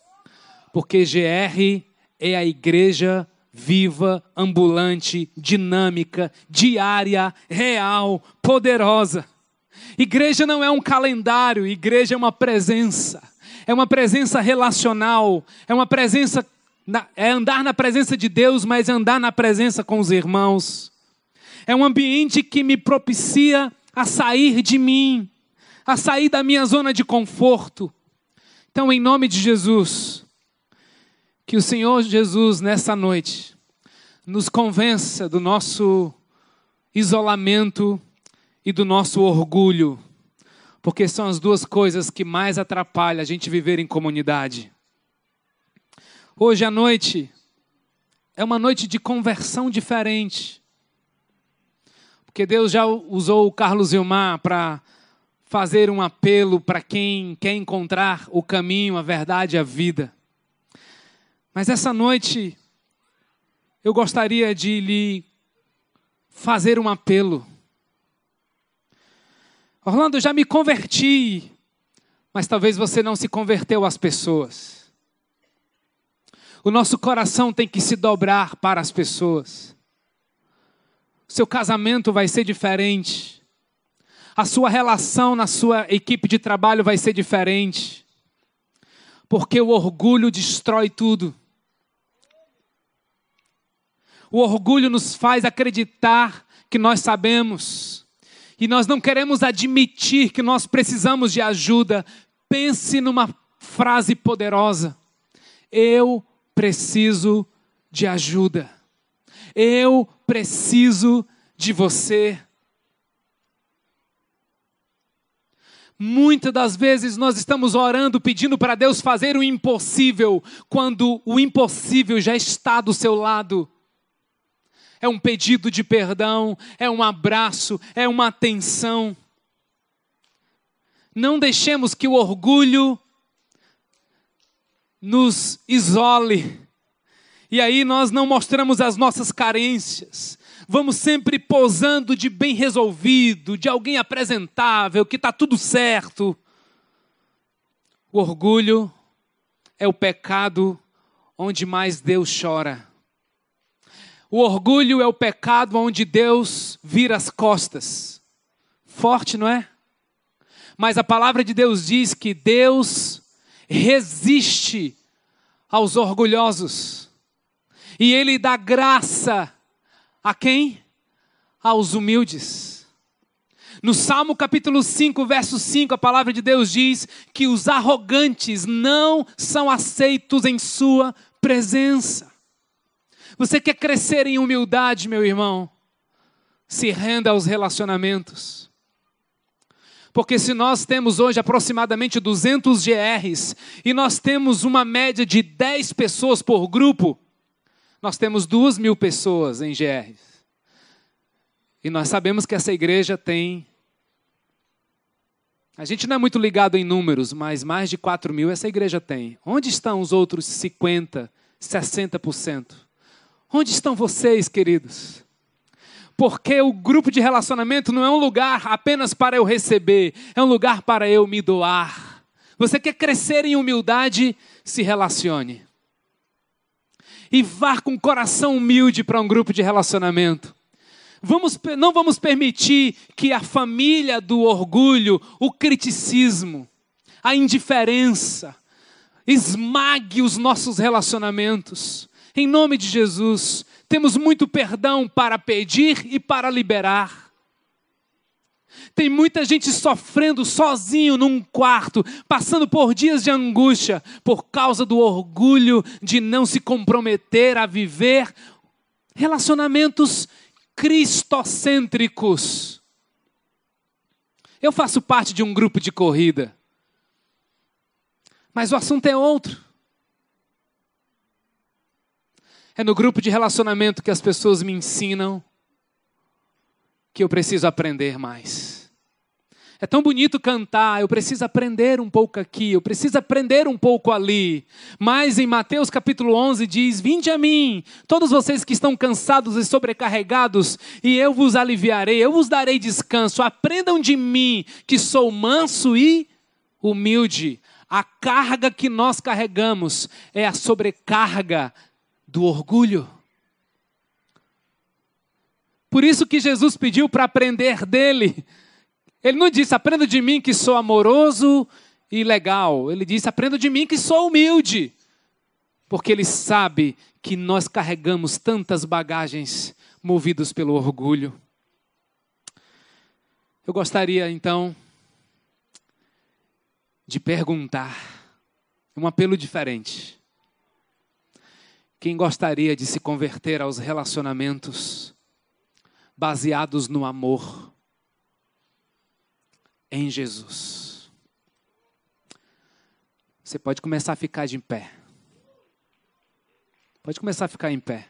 Porque GR é a igreja viva, ambulante, dinâmica, diária, real, poderosa. Igreja não é um calendário, igreja é uma presença. É uma presença relacional, é uma presença é andar na presença de Deus, mas andar na presença com os irmãos. É um ambiente que me propicia a sair de mim, a sair da minha zona de conforto. Então, em nome de Jesus, que o Senhor Jesus, nessa noite, nos convença do nosso isolamento e do nosso orgulho, porque são as duas coisas que mais atrapalham a gente viver em comunidade. Hoje à noite é uma noite de conversão diferente. Porque Deus já usou o Carlos Vilmar para fazer um apelo para quem quer encontrar o caminho, a verdade, a vida. Mas essa noite eu gostaria de lhe fazer um apelo. Orlando, já me converti, mas talvez você não se converteu às pessoas. O nosso coração tem que se dobrar para as pessoas. Seu casamento vai ser diferente. A sua relação na sua equipe de trabalho vai ser diferente. Porque o orgulho destrói tudo. O orgulho nos faz acreditar que nós sabemos. E nós não queremos admitir que nós precisamos de ajuda. Pense numa frase poderosa. Eu preciso de ajuda. Eu preciso de você. Muitas das vezes nós estamos orando, pedindo para Deus fazer o impossível, quando o impossível já está do seu lado é um pedido de perdão, é um abraço, é uma atenção. Não deixemos que o orgulho nos isole. E aí nós não mostramos as nossas carências. Vamos sempre posando de bem resolvido, de alguém apresentável, que está tudo certo. O orgulho é o pecado onde mais Deus chora. O orgulho é o pecado onde Deus vira as costas. Forte, não é? Mas a palavra de Deus diz que Deus resiste aos orgulhosos. E Ele dá graça a quem? Aos humildes. No Salmo capítulo 5, verso 5, a palavra de Deus diz que os arrogantes não são aceitos em Sua presença. Você quer crescer em humildade, meu irmão? Se renda aos relacionamentos. Porque se nós temos hoje aproximadamente 200 GRs e nós temos uma média de 10 pessoas por grupo, nós temos 2 mil pessoas em GRs. E nós sabemos que essa igreja tem. A gente não é muito ligado em números, mas mais de 4 mil essa igreja tem. Onde estão os outros 50, 60%? Onde estão vocês, queridos? Porque o grupo de relacionamento não é um lugar apenas para eu receber, é um lugar para eu me doar. Você quer crescer em humildade? Se relacione. E vá com coração humilde para um grupo de relacionamento. Vamos, não vamos permitir que a família do orgulho, o criticismo, a indiferença, esmague os nossos relacionamentos. Em nome de Jesus, temos muito perdão para pedir e para liberar. Tem muita gente sofrendo sozinho num quarto, passando por dias de angústia, por causa do orgulho de não se comprometer a viver relacionamentos cristocêntricos. Eu faço parte de um grupo de corrida, mas o assunto é outro. É no grupo de relacionamento que as pessoas me ensinam que eu preciso aprender mais. É tão bonito cantar, eu preciso aprender um pouco aqui, eu preciso aprender um pouco ali. Mas em Mateus capítulo 11 diz: Vinde a mim, todos vocês que estão cansados e sobrecarregados, e eu vos aliviarei, eu vos darei descanso. Aprendam de mim, que sou manso e humilde. A carga que nós carregamos é a sobrecarga do orgulho. Por isso que Jesus pediu para aprender dele. Ele não disse, aprenda de mim que sou amoroso e legal. Ele disse, aprenda de mim que sou humilde. Porque ele sabe que nós carregamos tantas bagagens movidos pelo orgulho. Eu gostaria então de perguntar Um apelo diferente. Quem gostaria de se converter aos relacionamentos baseados no amor em Jesus? Você pode começar a ficar de pé. Pode começar a ficar em pé.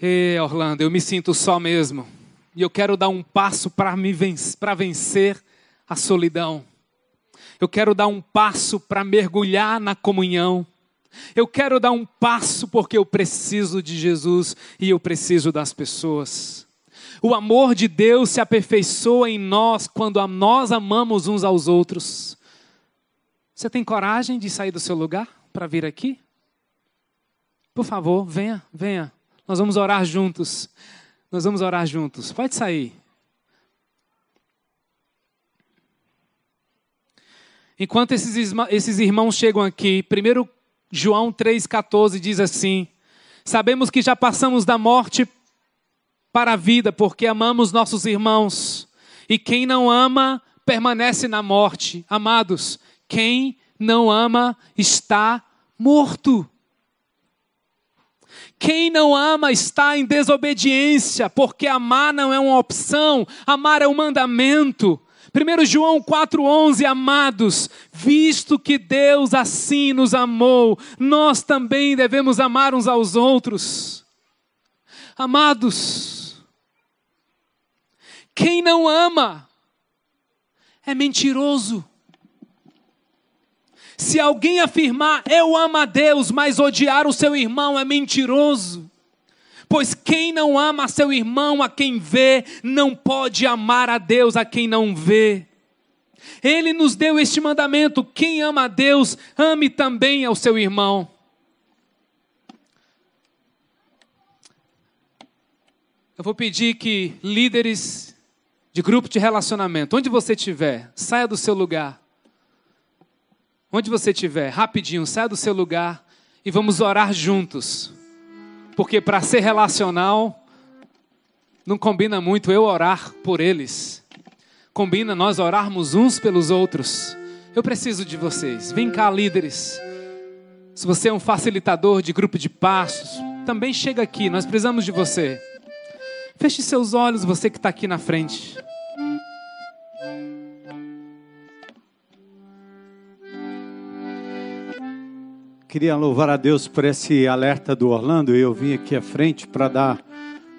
E Orlando, eu me sinto só mesmo. E eu quero dar um passo para vencer, vencer a solidão. Eu quero dar um passo para mergulhar na comunhão. Eu quero dar um passo porque eu preciso de Jesus e eu preciso das pessoas. O amor de Deus se aperfeiçoa em nós quando nós amamos uns aos outros. Você tem coragem de sair do seu lugar para vir aqui? Por favor, venha, venha. Nós vamos orar juntos. Nós vamos orar juntos. Pode sair. Enquanto esses, irmãos chegam aqui, 1 João 3,14 diz assim: Sabemos que já passamos da morte para a vida, porque amamos nossos irmãos. E quem não ama, permanece na morte. Amados, quem não ama está morto. Quem não ama está em desobediência, porque amar não é uma opção, amar é um mandamento. 1 João 4,11, amados, visto que Deus assim nos amou, nós também devemos amar uns aos outros. Amados, quem não ama é mentiroso. Se alguém afirmar eu amo a Deus, mas odiar o seu irmão é mentiroso. Pois quem não ama seu irmão a quem vê, não pode amar a Deus a quem não vê. Ele nos deu este mandamento: quem ama a Deus, ame também ao seu irmão. Eu vou pedir que líderes de grupo de relacionamento, onde você estiver, saia do seu lugar. Onde você estiver, rapidinho, saia do seu lugar e vamos orar juntos. Porque para ser relacional, não combina muito eu orar por eles. Combina nós orarmos uns pelos outros. Eu preciso de vocês. Vem cá, líderes. Se você é um facilitador de grupo de passos, também chega aqui. Nós precisamos de você. Feche seus olhos, você que está aqui na frente. Queria louvar a Deus por esse alerta do Orlando. Eu vim aqui à frente para dar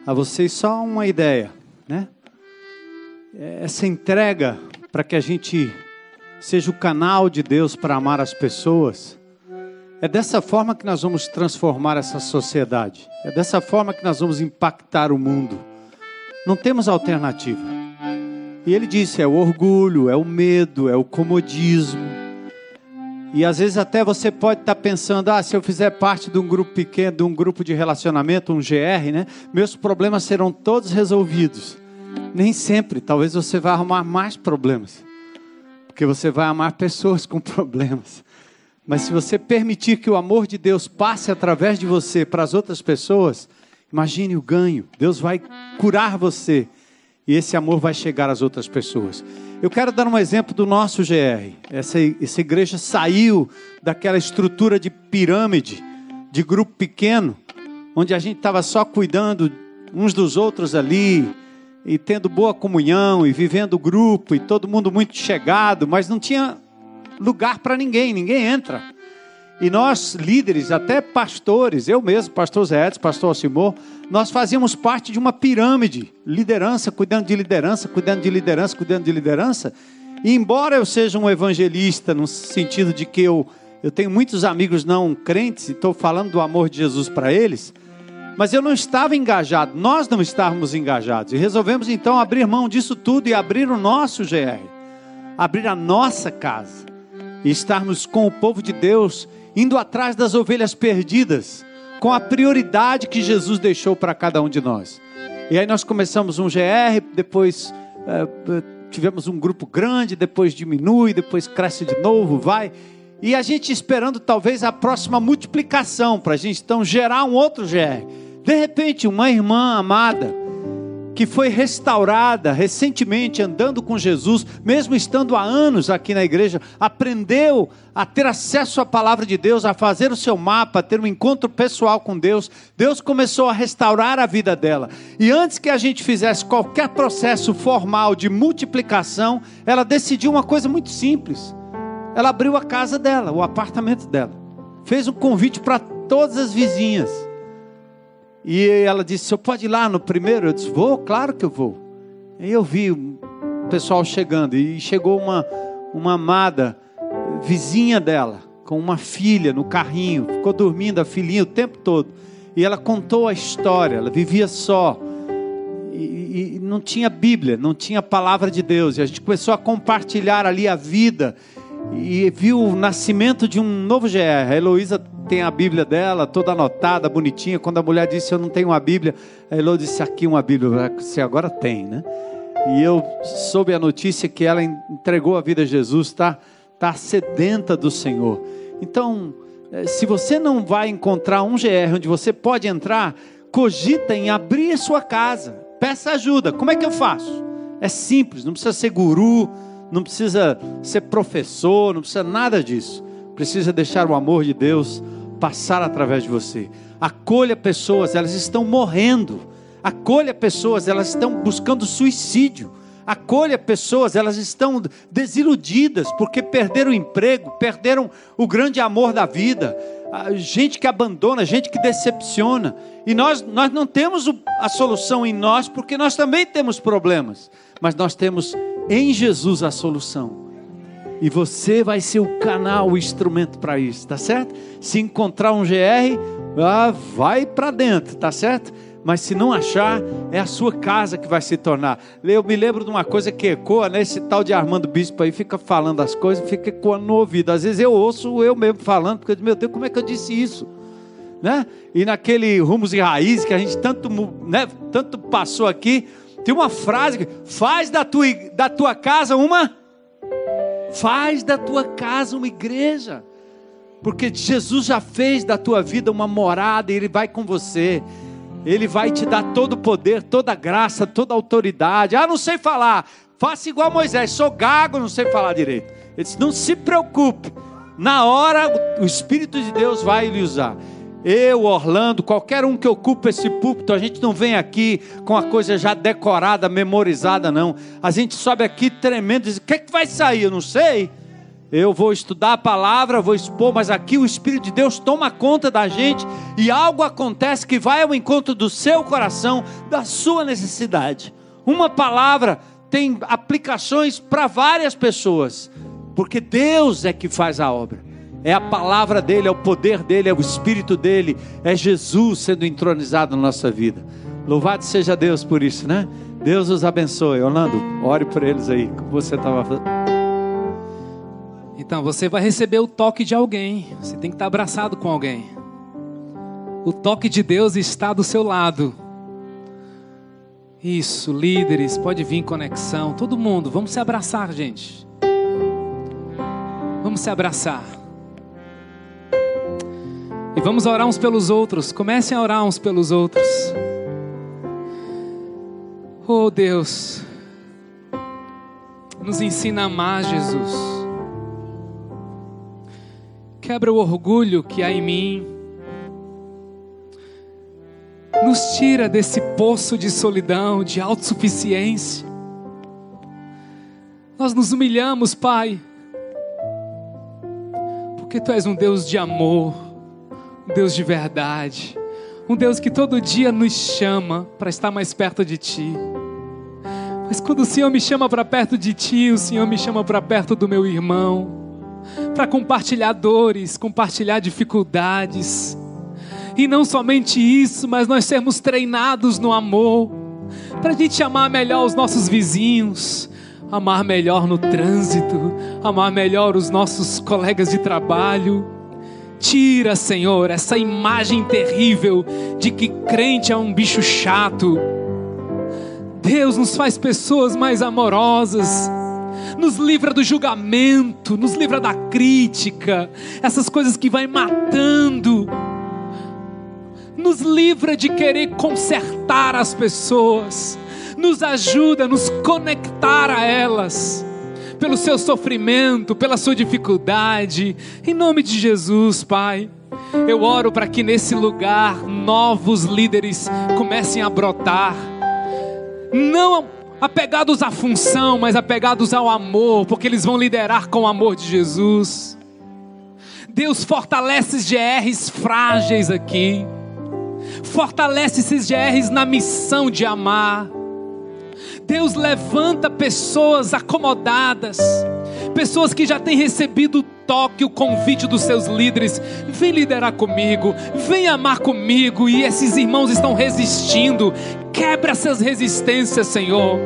a vocês só uma ideia, né? Essa entrega para que a gente seja o canal de Deus para amar as pessoas. É dessa forma que nós vamos transformar essa sociedade. É dessa forma que nós vamos impactar o mundo. Não temos alternativa. E ele disse: é o orgulho, é o medo, é o comodismo e às vezes até você pode estar tá pensando, ah, se eu fizer parte de um grupo pequeno, de um grupo de relacionamento, um GR, né? Meus problemas serão todos resolvidos. Nem sempre, talvez você vá arrumar mais problemas. Porque você vai amar pessoas com problemas. Mas se você permitir que o amor de Deus passe através de você para as outras pessoas, imagine o ganho. Deus vai curar você e esse amor vai chegar às outras pessoas. Eu quero dar um exemplo do nosso GR. Essa, essa igreja saiu daquela estrutura de pirâmide, de grupo pequeno, onde a gente estava só cuidando uns dos outros ali, e tendo boa comunhão, e vivendo grupo, e todo mundo muito chegado, mas não tinha lugar para ninguém, ninguém entra. E nós, líderes, até pastores, eu mesmo, pastor Zé Edson, pastor Alcimor, nós fazíamos parte de uma pirâmide, liderança, cuidando de liderança, cuidando de liderança, cuidando de liderança. E embora eu seja um evangelista, no sentido de que eu, eu tenho muitos amigos não crentes e estou falando do amor de Jesus para eles, mas eu não estava engajado, nós não estávamos engajados. E resolvemos então abrir mão disso tudo e abrir o nosso GR, abrir a nossa casa e estarmos com o povo de Deus indo atrás das ovelhas perdidas, com a prioridade que Jesus deixou para cada um de nós. E aí nós começamos um GR, depois é, tivemos um grupo grande, depois diminui, depois cresce de novo, vai. E a gente esperando talvez a próxima multiplicação para a gente então gerar um outro GR. De repente, uma irmã amada que foi restaurada recentemente, andando com Jesus, mesmo estando há anos aqui na igreja, aprendeu a ter acesso à palavra de Deus, a fazer o seu mapa, a ter um encontro pessoal com Deus. Deus começou a restaurar a vida dela. E antes que a gente fizesse qualquer processo formal de multiplicação, ela decidiu uma coisa muito simples. Ela abriu a casa dela, o apartamento dela. Fez um convite para todas as vizinhas e ela disse: "Você pode ir lá no primeiro?" Eu disse: "Vou, claro que eu vou." E eu vi o pessoal chegando e chegou uma uma amada vizinha dela com uma filha no carrinho, ficou dormindo a filhinha o tempo todo. E ela contou a história, ela vivia só. E, e, não tinha Bíblia, não tinha palavra de Deus. E a gente começou a compartilhar ali a vida e viu o nascimento de um novo GR. A Heloísa tem a Bíblia dela, toda anotada, bonitinha. Quando a mulher disse eu não tenho uma Bíblia, a Elo disse aqui uma Bíblia. Você agora tem, né? E eu soube a notícia que ela entregou a vida a Jesus, está tá sedenta do Senhor. Então, eh, se você não vai encontrar um GR onde você pode entrar, cogita em abrir a sua casa. Peça ajuda. Como é que eu faço? É simples, não precisa ser guru, não precisa ser professor, não precisa nada disso. Precisa deixar o amor de Deus passar através de você. Acolha pessoas, elas estão morrendo. Acolha pessoas, elas estão buscando suicídio. Acolha pessoas, elas estão desiludidas porque perderam o emprego, perderam o grande amor da vida. Gente que abandona, gente que decepciona. E nós, nós não temos a solução em nós porque nós também temos problemas. Mas nós temos em Jesus a solução. E você vai ser o canal, o instrumento para isso, tá certo? Se encontrar um GR, ah, vai para dentro, tá certo? Mas se não achar, é a sua casa que vai se tornar. Eu me lembro de uma coisa que ecoa, né? Esse tal de Armando Bispo aí fica falando as coisas, fica ecoando no ouvido. Às vezes eu ouço eu mesmo falando, porque eu digo, meu Deus, como é que eu disse isso? Né? E naquele Rumos e Raízes que a gente tanto, né, tanto passou aqui, tem uma frase que faz da tua, da tua casa uma. Faz da tua casa uma igreja. Porque Jesus já fez da tua vida uma morada e Ele vai com você. Ele vai te dar todo o poder, toda a graça, toda a autoridade. Ah, não sei falar. Faça igual Moisés. Sou gago, não sei falar direito. Ele disse: Não se preocupe. Na hora, o Espírito de Deus vai lhe usar eu, Orlando, qualquer um que ocupa esse púlpito, a gente não vem aqui com a coisa já decorada, memorizada, não. A gente sobe aqui tremendo, diz: o que, é que vai sair? Eu não sei. Eu vou estudar a palavra, vou expor, mas aqui o Espírito de Deus toma conta da gente e algo acontece que vai ao encontro do seu coração, da sua necessidade. Uma palavra tem aplicações para várias pessoas, porque Deus é que faz a obra é a palavra dele, é o poder dele, é o espírito dele, é Jesus sendo entronizado na nossa vida. Louvado seja Deus por isso, né? Deus os abençoe. Orlando, ore por eles aí, como você estava. Então, você vai receber o toque de alguém. Você tem que estar abraçado com alguém. O toque de Deus está do seu lado. Isso, líderes, pode vir conexão, todo mundo, vamos se abraçar, gente. Vamos se abraçar. E vamos orar uns pelos outros. Comecem a orar uns pelos outros. Oh Deus, nos ensina a amar Jesus. Quebra o orgulho que há em mim. Nos tira desse poço de solidão, de autossuficiência. Nós nos humilhamos, Pai, porque Tu és um Deus de amor um Deus de verdade, um Deus que todo dia nos chama para estar mais perto de Ti. Mas quando o Senhor me chama para perto de Ti, o Senhor me chama para perto do meu irmão, para compartilhar dores, compartilhar dificuldades. E não somente isso, mas nós sermos treinados no amor, para a gente amar melhor os nossos vizinhos, amar melhor no trânsito, amar melhor os nossos colegas de trabalho Tira, Senhor, essa imagem terrível de que crente é um bicho chato. Deus nos faz pessoas mais amorosas, nos livra do julgamento, nos livra da crítica, essas coisas que vai matando. Nos livra de querer consertar as pessoas, nos ajuda a nos conectar a elas, pelo seu sofrimento, pela sua dificuldade, em nome de Jesus, Pai. Eu oro para que nesse lugar novos líderes comecem a brotar, não apegados à função, mas apegados ao amor, porque eles vão liderar com o amor de Jesus. Deus fortalece GRs frágeis aqui, fortalece esses GRs na missão de amar. Deus levanta pessoas acomodadas, pessoas que já têm recebido toque, o convite dos seus líderes. Vem liderar comigo, vem amar comigo. E esses irmãos estão resistindo. Quebra essas resistências, Senhor,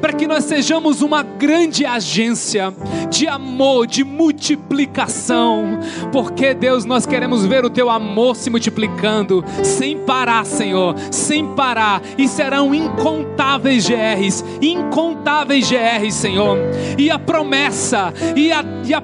para que nós sejamos uma grande agência de amor, de multiplicação, porque Deus, nós queremos ver o teu amor se multiplicando sem parar, Senhor, sem parar, e serão incontáveis GRs, incontáveis GRs, Senhor, e a promessa e a, e a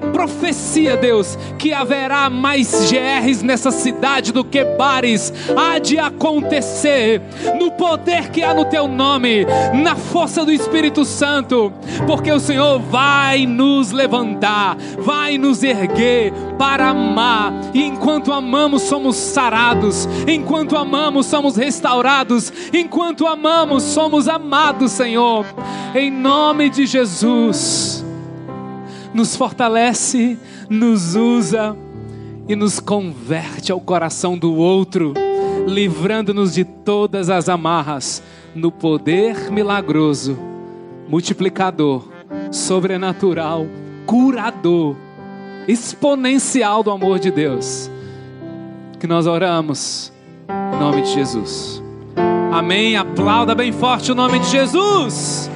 profecia, Deus, que haverá mais GRs nessa cidade do que bares, há de acontecer no poder que há no teu nome, na força do Espírito Santo, porque o Senhor vai nos levantar, vai nos erguer para amar, e enquanto amamos, somos sarados, enquanto amamos, somos restaurados, enquanto amamos, somos amados, Senhor, em nome de Jesus. Nos fortalece, nos usa e nos converte ao coração do outro livrando-nos de todas as amarras, no poder milagroso, multiplicador, sobrenatural, curador, exponencial do amor de Deus. Que nós oramos em nome de Jesus. Amém. Aplauda bem forte o nome de Jesus.